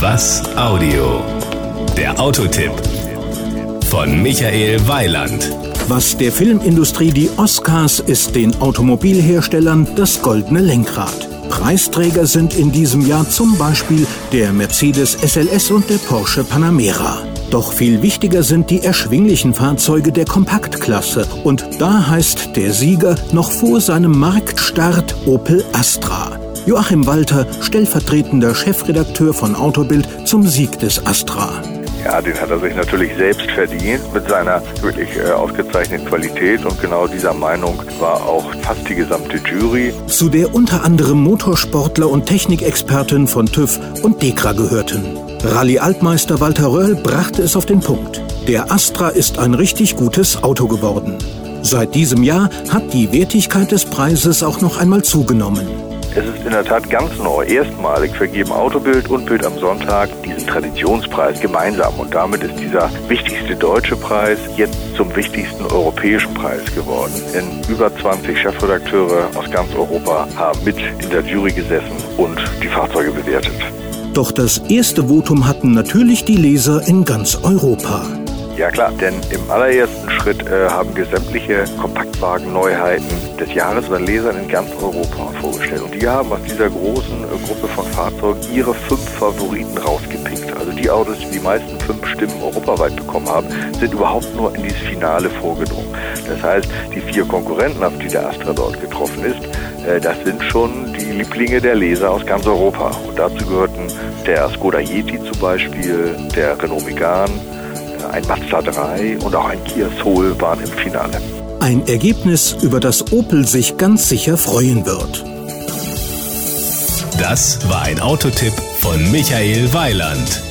Was Audio? Der Autotipp von Michael Weiland. Was der Filmindustrie die Oscars ist den Automobilherstellern das goldene Lenkrad. Preisträger sind in diesem Jahr zum Beispiel der Mercedes SLS und der Porsche Panamera. Doch viel wichtiger sind die erschwinglichen Fahrzeuge der Kompaktklasse. Und da heißt der Sieger noch vor seinem Marktstart Opel Astra. Joachim Walter, stellvertretender Chefredakteur von Autobild, zum Sieg des Astra. Ja, den hat er sich natürlich selbst verdient mit seiner wirklich äh, ausgezeichneten Qualität und genau dieser Meinung war auch fast die gesamte Jury. Zu der unter anderem Motorsportler und Technikexperten von TÜV und DEKRA gehörten. Rallye-Altmeister Walter Röll brachte es auf den Punkt. Der Astra ist ein richtig gutes Auto geworden. Seit diesem Jahr hat die Wertigkeit des Preises auch noch einmal zugenommen. Es ist in der Tat ganz neu. Erstmalig vergeben Autobild und Bild am Sonntag diesen Traditionspreis gemeinsam. Und damit ist dieser wichtigste deutsche Preis jetzt zum wichtigsten europäischen Preis geworden. Denn über 20 Chefredakteure aus ganz Europa haben mit in der Jury gesessen und die Fahrzeuge bewertet. Doch das erste Votum hatten natürlich die Leser in ganz Europa. Ja klar, denn im allerersten Schritt äh, haben wir sämtliche Kompaktwagen-Neuheiten des Jahres bei Lesern in ganz Europa vorgestellt. Und die haben aus dieser großen äh, Gruppe von Fahrzeugen ihre fünf Favoriten rausgepickt. Also die Autos, die die meisten fünf Stimmen europaweit bekommen haben, sind überhaupt nur in dieses Finale vorgedrungen. Das heißt, die vier Konkurrenten, auf die der Astra dort getroffen ist, äh, das sind schon die Lieblinge der Leser aus ganz Europa. Und dazu gehörten der Skoda Yeti zum Beispiel, der Renault Megane, ein Mazda 3 und auch ein Kia Soul waren im Finale. Ein Ergebnis, über das Opel sich ganz sicher freuen wird. Das war ein Autotipp von Michael Weiland.